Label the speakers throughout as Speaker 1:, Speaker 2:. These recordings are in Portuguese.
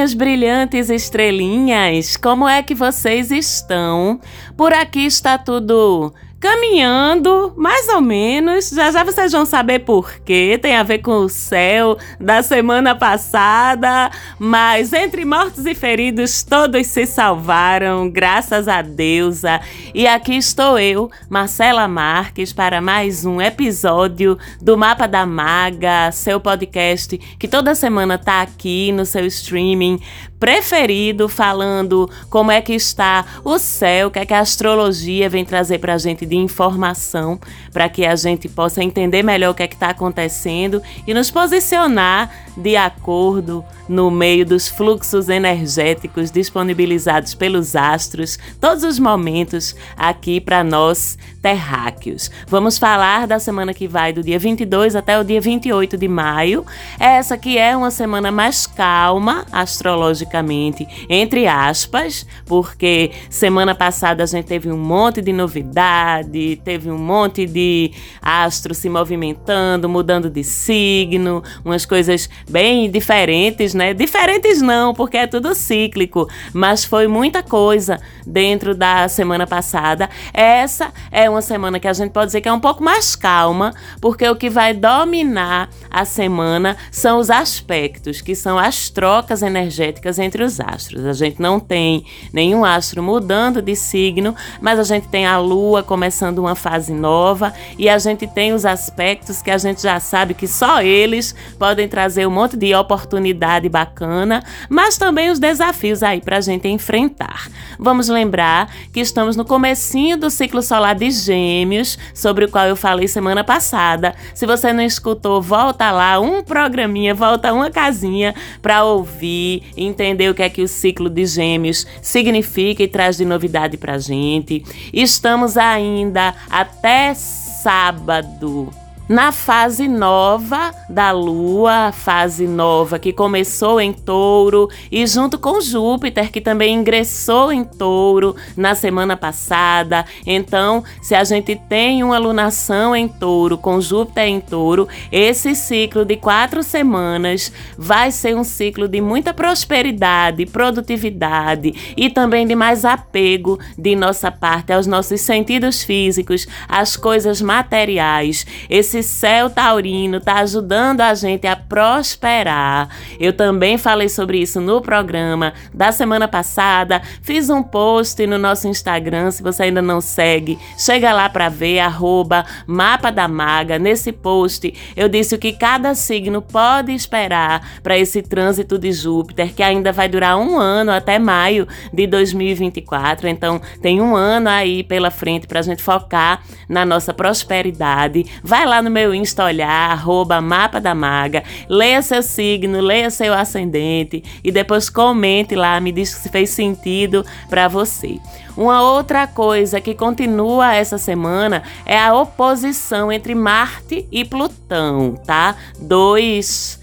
Speaker 1: Minhas brilhantes estrelinhas! Como é que vocês estão? Por aqui está tudo caminhando, mais ou menos. Já já vocês vão saber por quê. Tem a ver com o céu da semana passada. Mas entre mortos e feridos, todos se salvaram, graças a deusa. E aqui estou eu, Marcela Marques, para mais um episódio do Mapa da Maga, seu podcast que toda semana tá aqui no seu streaming preferido, falando como é que está o céu, o que é que a astrologia vem trazer para a gente de informação, para que a gente possa entender melhor o que é que está acontecendo e nos posicionar de acordo no meio dos fluxos energéticos disponibilizados pelos astros, todos os momentos aqui para nós terráqueos. Vamos falar da semana que vai do dia 22 até o dia 28 de maio. Essa que é uma semana mais calma astrologicamente, entre aspas, porque semana passada a gente teve um monte de novidade, teve um monte de astros se movimentando, mudando de signo, umas coisas bem diferentes, né? Diferentes não, porque é tudo cíclico, mas foi muita coisa dentro da semana passada. Essa é uma semana que a gente pode dizer que é um pouco mais calma, porque o que vai dominar a semana são os aspectos, que são as trocas energéticas entre os astros. A gente não tem nenhum astro mudando de signo, mas a gente tem a lua começando uma fase nova e a gente tem os aspectos que a gente já sabe que só eles podem trazer um monte de oportunidade bacana, mas também os desafios aí para a gente enfrentar. Vamos lembrar que estamos no comecinho do ciclo solar de Gêmeos, sobre o qual eu falei semana passada. Se você não escutou, volta lá, um programinha, volta uma casinha para ouvir, entender o que é que o ciclo de Gêmeos significa e traz de novidade para gente. Estamos ainda até sábado na fase nova da Lua, fase nova que começou em Touro e junto com Júpiter, que também ingressou em Touro na semana passada. Então, se a gente tem uma lunação em Touro, com Júpiter em Touro, esse ciclo de quatro semanas vai ser um ciclo de muita prosperidade, produtividade e também de mais apego de nossa parte aos nossos sentidos físicos, às coisas materiais. Esse esse céu taurino está ajudando a gente a prosperar. Eu também falei sobre isso no programa da semana passada. Fiz um post no nosso Instagram, se você ainda não segue, chega lá para ver, arroba Mapa da Maga. Nesse post eu disse o que cada signo pode esperar para esse trânsito de Júpiter, que ainda vai durar um ano até maio de 2024. Então tem um ano aí pela frente para a gente focar na nossa prosperidade. Vai lá no no meu Insta olhar, arroba mapa da maga, leia seu signo, leia seu ascendente e depois comente lá, me diz se fez sentido para você. Uma outra coisa que continua essa semana é a oposição entre Marte e Plutão, tá? Dois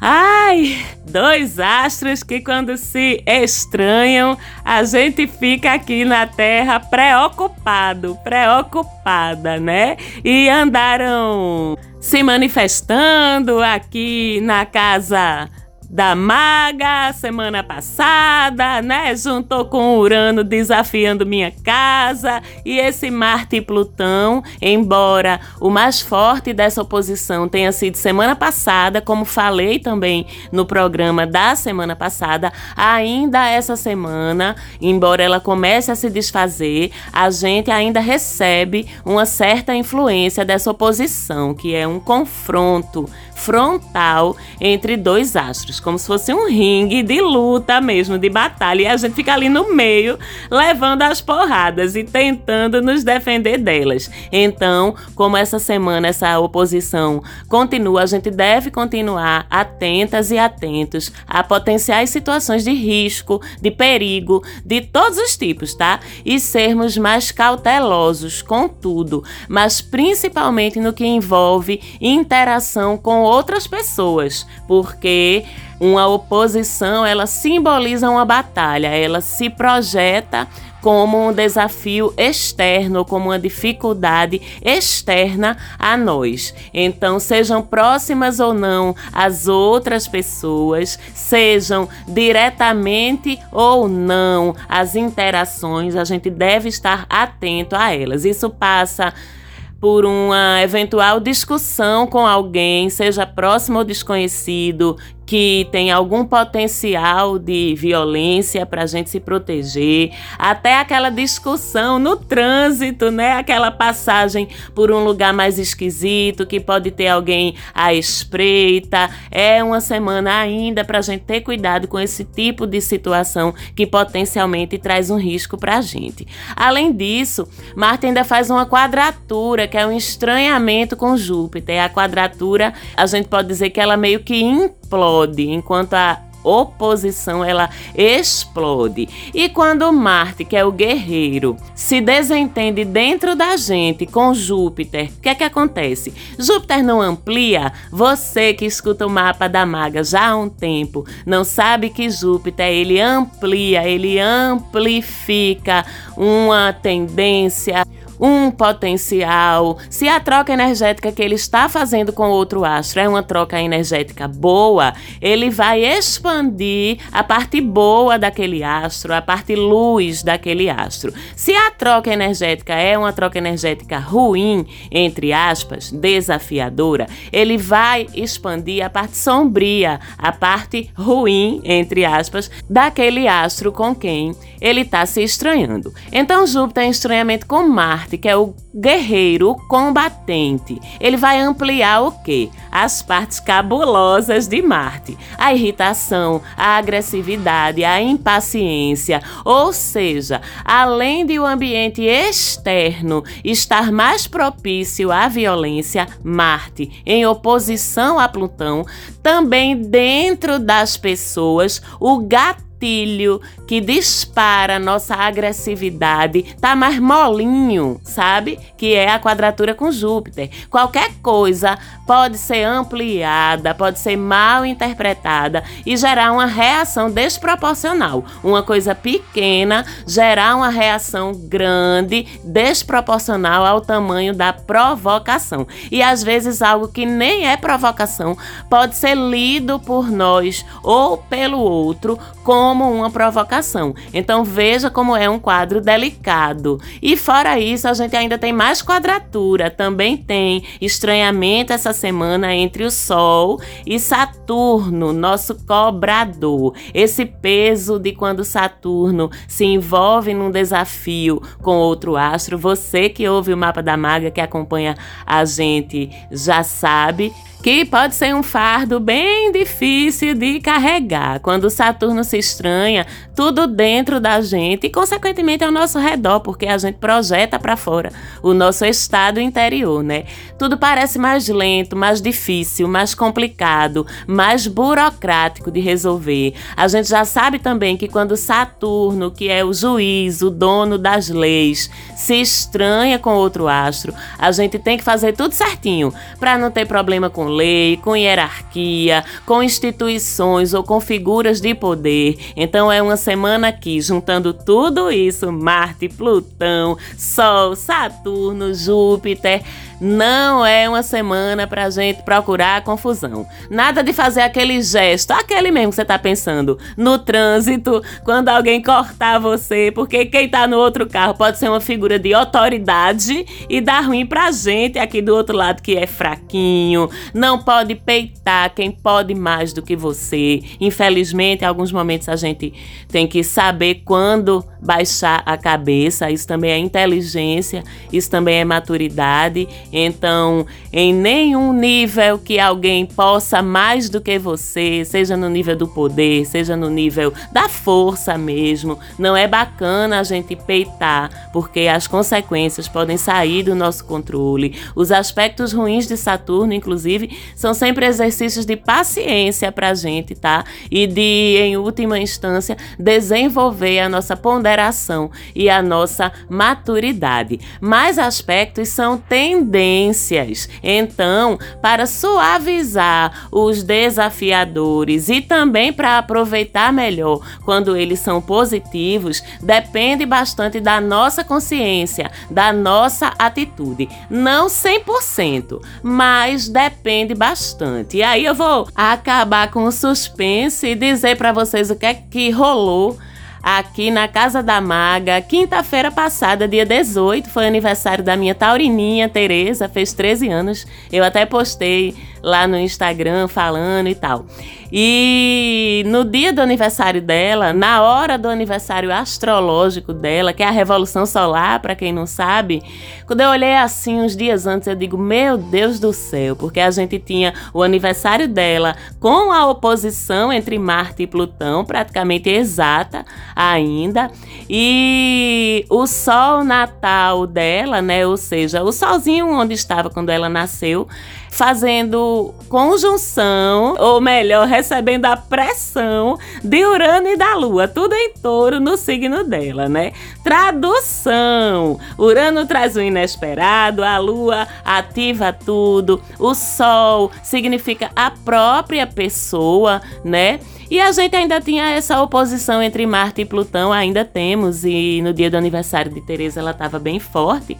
Speaker 1: Ai, dois astros que quando se estranham, a gente fica aqui na Terra preocupado, preocupada, né? E andaram se manifestando aqui na casa da maga semana passada, né? Juntou com Urano desafiando minha casa e esse Marte e Plutão, embora o mais forte dessa oposição tenha sido semana passada, como falei também no programa da semana passada, ainda essa semana, embora ela comece a se desfazer, a gente ainda recebe uma certa influência dessa oposição, que é um confronto frontal entre dois astros, como se fosse um ringue de luta mesmo, de batalha, e a gente fica ali no meio, levando as porradas e tentando nos defender delas. Então, como essa semana essa oposição continua, a gente deve continuar atentas e atentos a potenciais situações de risco, de perigo, de todos os tipos, tá? E sermos mais cautelosos com tudo, mas principalmente no que envolve interação com outras pessoas, porque uma oposição, ela simboliza uma batalha, ela se projeta como um desafio externo, como uma dificuldade externa a nós. Então, sejam próximas ou não as outras pessoas, sejam diretamente ou não as interações, a gente deve estar atento a elas. Isso passa por uma eventual discussão com alguém, seja próximo ou desconhecido, que tem algum potencial de violência para a gente se proteger, até aquela discussão no trânsito, né? Aquela passagem por um lugar mais esquisito que pode ter alguém à espreita. É uma semana ainda para a gente ter cuidado com esse tipo de situação que potencialmente traz um risco para a gente. Além disso, Marte ainda faz uma quadratura, que é um estranhamento com Júpiter. A quadratura, a gente pode dizer que ela meio que explode, enquanto a oposição ela explode. E quando Marte, que é o guerreiro, se desentende dentro da gente com Júpiter, o que é que acontece? Júpiter não amplia? Você que escuta o mapa da maga já há um tempo, não sabe que Júpiter ele amplia, ele amplifica uma tendência um potencial, se a troca energética que ele está fazendo com outro astro é uma troca energética boa, ele vai expandir a parte boa daquele astro, a parte luz daquele astro. Se a troca energética é uma troca energética ruim, entre aspas, desafiadora, ele vai expandir a parte sombria, a parte ruim, entre aspas, daquele astro com quem ele está se estranhando. Então Júpiter em estranhamento com Marte Marte, que é o guerreiro, o combatente. Ele vai ampliar o quê? As partes cabulosas de Marte. A irritação, a agressividade, a impaciência. Ou seja, além de o ambiente externo estar mais propício à violência, Marte, em oposição a Plutão, também dentro das pessoas, o gato gatilho que dispara nossa agressividade, tá mais molinho, sabe? Que é a quadratura com Júpiter. Qualquer coisa pode ser ampliada, pode ser mal interpretada e gerar uma reação desproporcional. Uma coisa pequena gerar uma reação grande, desproporcional ao tamanho da provocação. E às vezes algo que nem é provocação pode ser lido por nós ou pelo outro como uma provocação. Então veja como é um quadro delicado. E fora isso, a gente ainda tem mais quadratura, também tem estranhamento essa semana entre o Sol e Saturno, nosso cobrador. Esse peso de quando Saturno se envolve num desafio com outro astro, você que ouve o mapa da maga que acompanha a gente já sabe que pode ser um fardo bem difícil de carregar. Quando Saturno se estranha, tudo dentro da gente e, consequentemente, ao nosso redor, porque a gente projeta para fora o nosso estado interior, né? Tudo parece mais lento, mais difícil, mais complicado, mais burocrático de resolver. A gente já sabe também que quando Saturno, que é o juiz, o dono das leis, se estranha com outro astro, a gente tem que fazer tudo certinho para não ter problema com lei, com hierarquia, com instituições ou com figuras de poder. Então é uma semana aqui juntando tudo isso: Marte, Plutão, Sol, Saturno, Júpiter não é uma semana pra gente procurar confusão. Nada de fazer aquele gesto, aquele mesmo que você tá pensando, no trânsito, quando alguém cortar você, porque quem tá no outro carro pode ser uma figura de autoridade e dar ruim pra gente aqui do outro lado que é fraquinho, não pode peitar quem pode mais do que você. Infelizmente, em alguns momentos a gente tem que saber quando baixar a cabeça, isso também é inteligência, isso também é maturidade então, em nenhum nível que alguém possa mais do que você, seja no nível do poder, seja no nível da força mesmo, não é bacana a gente peitar, porque as consequências podem sair do nosso controle. Os aspectos ruins de Saturno, inclusive, são sempre exercícios de paciência para a gente, tá? E de, em última instância, desenvolver a nossa ponderação e a nossa maturidade. Mais aspectos são tendências tendências. Então, para suavizar os desafiadores e também para aproveitar melhor quando eles são positivos, depende bastante da nossa consciência, da nossa atitude. Não 100%, mas depende bastante. E aí eu vou acabar com o suspense e dizer para vocês o que é que rolou aqui na Casa da Maga. Quinta-feira passada, dia 18, foi aniversário da minha taurininha, Tereza, fez 13 anos. Eu até postei lá no Instagram falando e tal. E no dia do aniversário dela, na hora do aniversário astrológico dela, que é a Revolução Solar, para quem não sabe, quando eu olhei assim uns dias antes, eu digo: Meu Deus do céu, porque a gente tinha o aniversário dela com a oposição entre Marte e Plutão, praticamente exata ainda, e o Sol natal dela, né? Ou seja, o solzinho onde estava quando ela nasceu fazendo conjunção, ou melhor, recebendo a pressão de Urano e da Lua, tudo em touro no signo dela, né? Tradução: Urano traz o inesperado, a Lua ativa tudo, o Sol significa a própria pessoa, né? E a gente ainda tinha essa oposição entre Marte e Plutão, ainda temos, e no dia do aniversário de Teresa ela estava bem forte.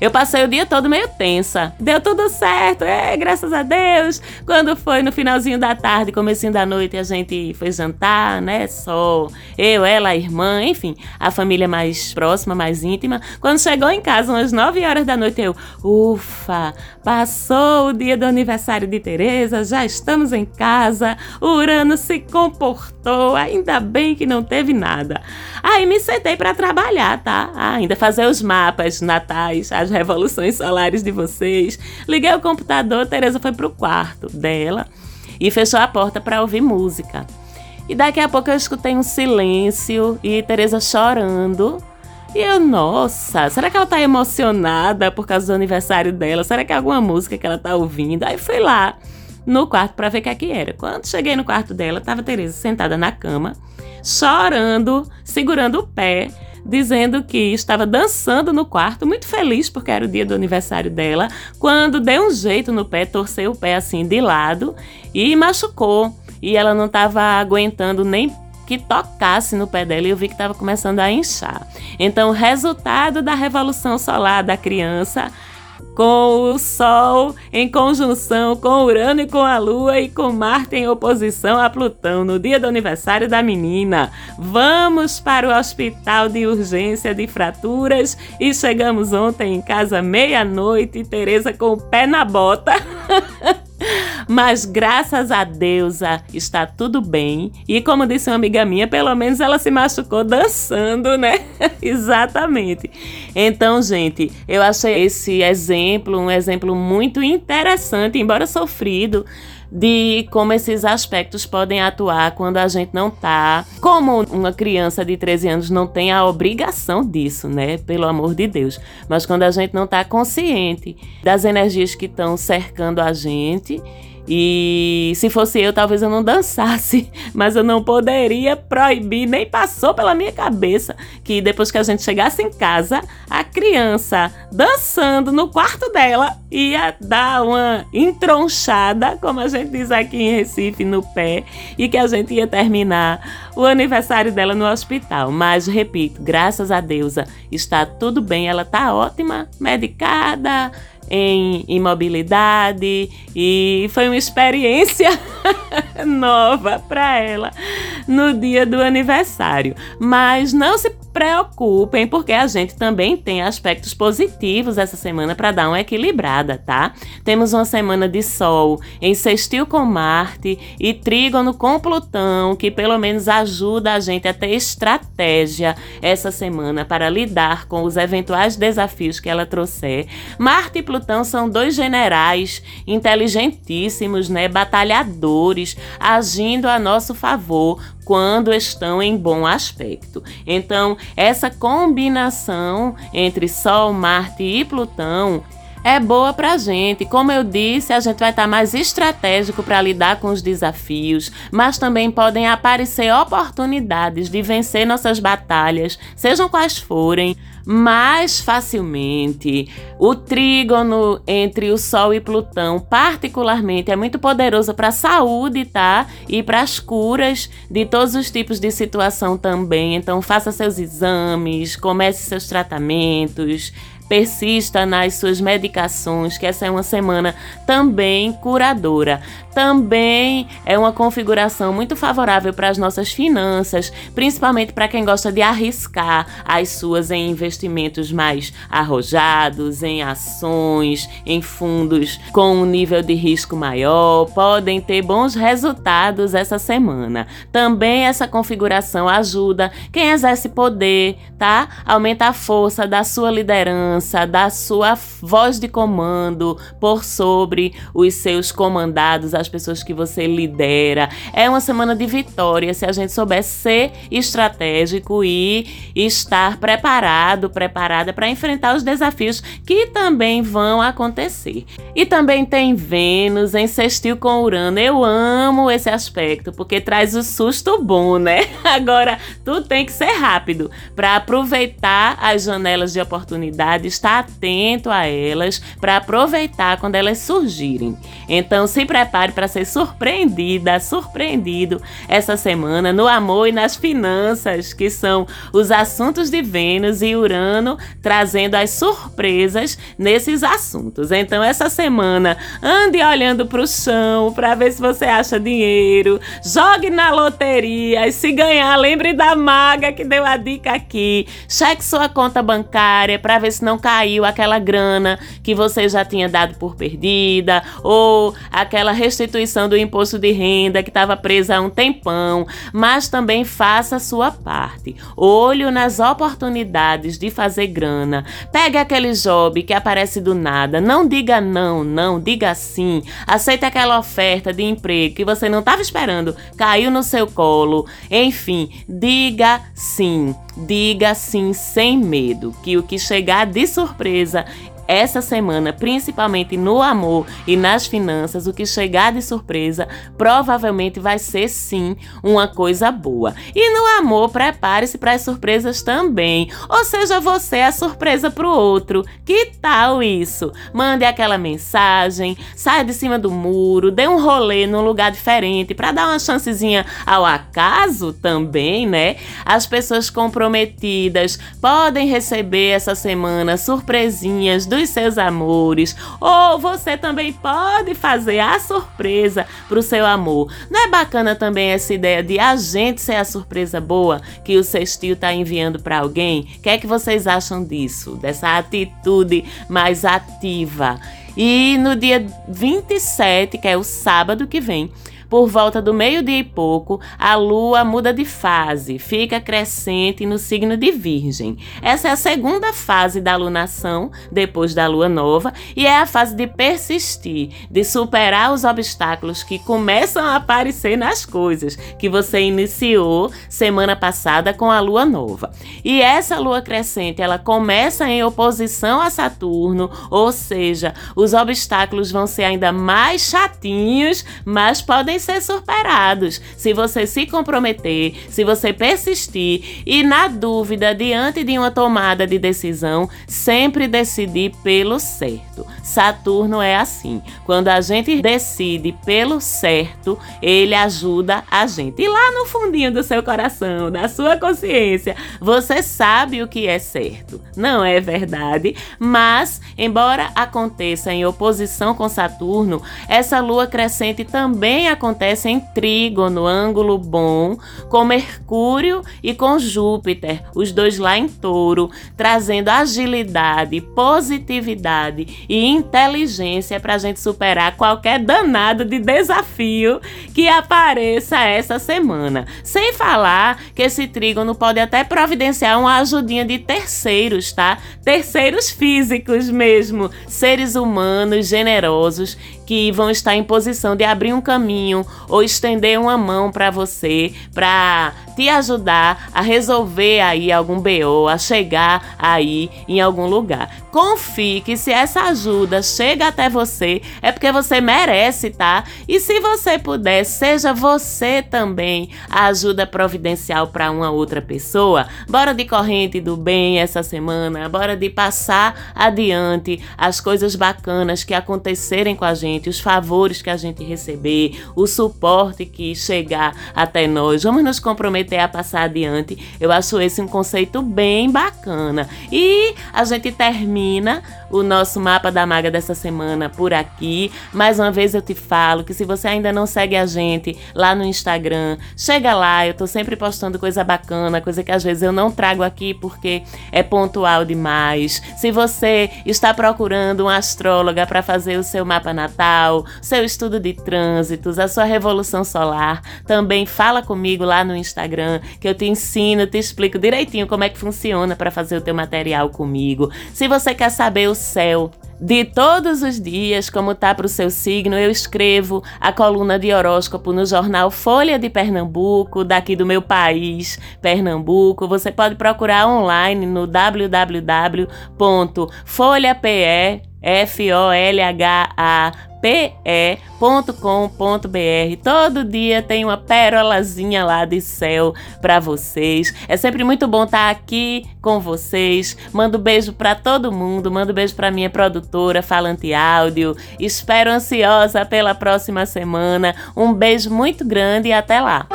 Speaker 1: Eu passei o dia todo meio tensa. Deu tudo certo, é, graças a Deus. Quando foi no finalzinho da tarde, comecinho da noite, a gente foi jantar, né? Só eu, ela, a irmã, enfim, a família mais próxima, mais íntima. Quando chegou em casa, umas 9 horas da noite, eu, ufa, passou o dia do aniversário de Teresa, já estamos em casa. Urano se comportou, ainda bem que não teve nada. Aí me sentei para trabalhar, tá? ainda fazer os mapas natais, as revoluções solares de vocês. Liguei o computador, Teresa foi pro quarto dela e fechou a porta para ouvir música. E daqui a pouco eu escutei um silêncio e Teresa chorando. E eu, nossa, será que ela tá emocionada por causa do aniversário dela? Será que é alguma música que ela tá ouvindo? Aí fui lá no quarto para ver o que, é que era. Quando cheguei no quarto dela, tava Teresa sentada na cama, chorando, segurando o pé dizendo que estava dançando no quarto, muito feliz porque era o dia do aniversário dela, quando deu um jeito no pé, torceu o pé assim de lado e machucou. E ela não estava aguentando nem que tocasse no pé dela e eu vi que estava começando a inchar. Então, o resultado da revolução solar da criança com o Sol em conjunção com Urano e com a Lua e com Marte em oposição a Plutão no dia do aniversário da menina. Vamos para o hospital de urgência de fraturas e chegamos ontem em casa meia-noite, Teresa com o pé na bota. Mas graças a Deus está tudo bem. E como disse uma amiga minha, pelo menos ela se machucou dançando, né? Exatamente. Então, gente, eu achei esse exemplo um exemplo muito interessante, embora sofrido de como esses aspectos podem atuar quando a gente não tá. Como uma criança de 13 anos não tem a obrigação disso, né? Pelo amor de Deus. Mas quando a gente não tá consciente das energias que estão cercando a gente e se fosse eu, talvez eu não dançasse, mas eu não poderia proibir, nem passou pela minha cabeça que depois que a gente chegasse em casa, a criança dançando no quarto dela ia dar uma entronchada, como a gente diz aqui em Recife, no pé, e que a gente ia terminar o aniversário dela no hospital. Mas repito, graças a Deus está tudo bem, ela está ótima, medicada em imobilidade e foi uma experiência nova para ela no dia do aniversário. Mas não se preocupem, porque a gente também tem aspectos positivos essa semana para dar uma equilibrada, tá? Temos uma semana de Sol em sextil com Marte e trígono com Plutão, que pelo menos ajuda a gente a ter estratégia essa semana para lidar com os eventuais desafios que ela trouxer. Marte e Plutão são dois generais inteligentíssimos, né? Batalhadores, agindo a nosso favor quando estão em bom aspecto. Então, essa combinação entre Sol, Marte e Plutão é boa pra gente. Como eu disse, a gente vai estar tá mais estratégico para lidar com os desafios, mas também podem aparecer oportunidades de vencer nossas batalhas, sejam quais forem mais facilmente. O trígono entre o Sol e Plutão, particularmente, é muito poderoso para a saúde, tá? E para as curas de todos os tipos de situação também. Então, faça seus exames, comece seus tratamentos persista nas suas medicações, que essa é uma semana também curadora. Também é uma configuração muito favorável para as nossas finanças, principalmente para quem gosta de arriscar as suas em investimentos mais arrojados, em ações, em fundos com um nível de risco maior, podem ter bons resultados essa semana. Também essa configuração ajuda quem exerce poder, tá? Aumenta a força da sua liderança, da sua voz de comando por sobre os seus comandados, as pessoas que você lidera. É uma semana de vitória se a gente souber ser estratégico e estar preparado, preparada para enfrentar os desafios que também vão acontecer. E também tem Vênus em sextil com Urano. Eu amo esse aspecto porque traz o susto bom, né? Agora, tudo tem que ser rápido para aproveitar as janelas de oportunidade, estar atento a elas para aproveitar quando elas surgirem. Então, se prepare para ser surpreendida, surpreendido essa semana no amor e nas finanças, que são os assuntos de Vênus e Urano trazendo as surpresas nesses assuntos. Então, essa semana, ande olhando para o chão para ver se você acha dinheiro, jogue na loteria e se ganhar, lembre da maga que deu a dica aqui. Cheque sua conta bancária para ver se não caiu aquela grana que você já tinha dado por perdida ou aquela restituição do imposto de renda que estava presa há um tempão, mas também faça a sua parte. Olho nas oportunidades de fazer grana. Pegue aquele job que aparece do nada. Não diga não, não, diga sim. Aceite aquela oferta de emprego que você não estava esperando, caiu no seu colo. Enfim, diga sim. Diga sim sem medo, que o que chegar de surpresa essa semana, principalmente no amor e nas finanças, o que chegar de surpresa provavelmente vai ser sim uma coisa boa. E no amor, prepare-se para as surpresas também. Ou seja, você é a surpresa para o outro. Que tal isso? Mande aquela mensagem, saia de cima do muro, dê um rolê num lugar diferente para dar uma chancezinha ao acaso também, né? As pessoas comprometidas podem receber essa semana surpresinhas do dos seus amores, ou você também pode fazer a surpresa para o seu amor. Não é bacana também essa ideia de a gente ser a surpresa boa que o sextil está enviando para alguém? O que é que vocês acham disso? Dessa atitude mais ativa? E no dia 27, que é o sábado que vem, por volta do meio-dia e pouco, a lua muda de fase, fica crescente no signo de Virgem. Essa é a segunda fase da lunação, depois da lua nova, e é a fase de persistir, de superar os obstáculos que começam a aparecer nas coisas que você iniciou semana passada com a lua nova. E essa lua crescente, ela começa em oposição a Saturno, ou seja, os obstáculos vão ser ainda mais chatinhos, mas podem podem ser superados se você se comprometer, se você persistir e, na dúvida, diante de uma tomada de decisão, sempre decidir pelo certo. Saturno é assim. Quando a gente decide pelo certo, ele ajuda a gente. E lá no fundinho do seu coração, da sua consciência, você sabe o que é certo. Não é verdade? Mas, embora aconteça em oposição com Saturno, essa lua crescente também acontece acontece em trígono, ângulo bom, com Mercúrio e com Júpiter, os dois lá em touro, trazendo agilidade, positividade e inteligência para a gente superar qualquer danado de desafio que apareça essa semana. Sem falar que esse trígono pode até providenciar uma ajudinha de terceiros, tá? Terceiros físicos mesmo, seres humanos generosos que vão estar em posição de abrir um caminho ou estender uma mão para você, para te ajudar a resolver aí algum BO, a chegar aí em algum lugar. Confie que se essa ajuda chega até você, é porque você merece, tá? E se você puder, seja você também a ajuda providencial para uma outra pessoa. Bora de corrente do bem essa semana, bora de passar adiante as coisas bacanas que acontecerem com a gente, os favores que a gente receber, o suporte que chegar até nós. Vamos nos comprometer a passar adiante. Eu acho esse um conceito bem bacana. E a gente termina o nosso mapa da maga dessa semana por aqui. Mais uma vez eu te falo que se você ainda não segue a gente lá no Instagram, chega lá, eu tô sempre postando coisa bacana, coisa que às vezes eu não trago aqui porque é pontual demais. Se você está procurando uma astróloga para fazer o seu mapa natal, seu estudo de trânsitos, a sua revolução solar, também fala comigo lá no Instagram que eu te ensino, te explico direitinho como é que funciona para fazer o teu material comigo. Se você quer saber o céu de todos os dias, como tá para o seu signo, eu escrevo a coluna de horóscopo no jornal Folha de Pernambuco, daqui do meu país, Pernambuco. Você pode procurar online no www.folhape F-O-L-H-A pe.com.br. Todo dia tem uma perolazinha lá de céu para vocês. É sempre muito bom estar tá aqui com vocês. Mando beijo para todo mundo, mando beijo para minha produtora Falante Áudio. Espero ansiosa pela próxima semana. Um beijo muito grande e até lá.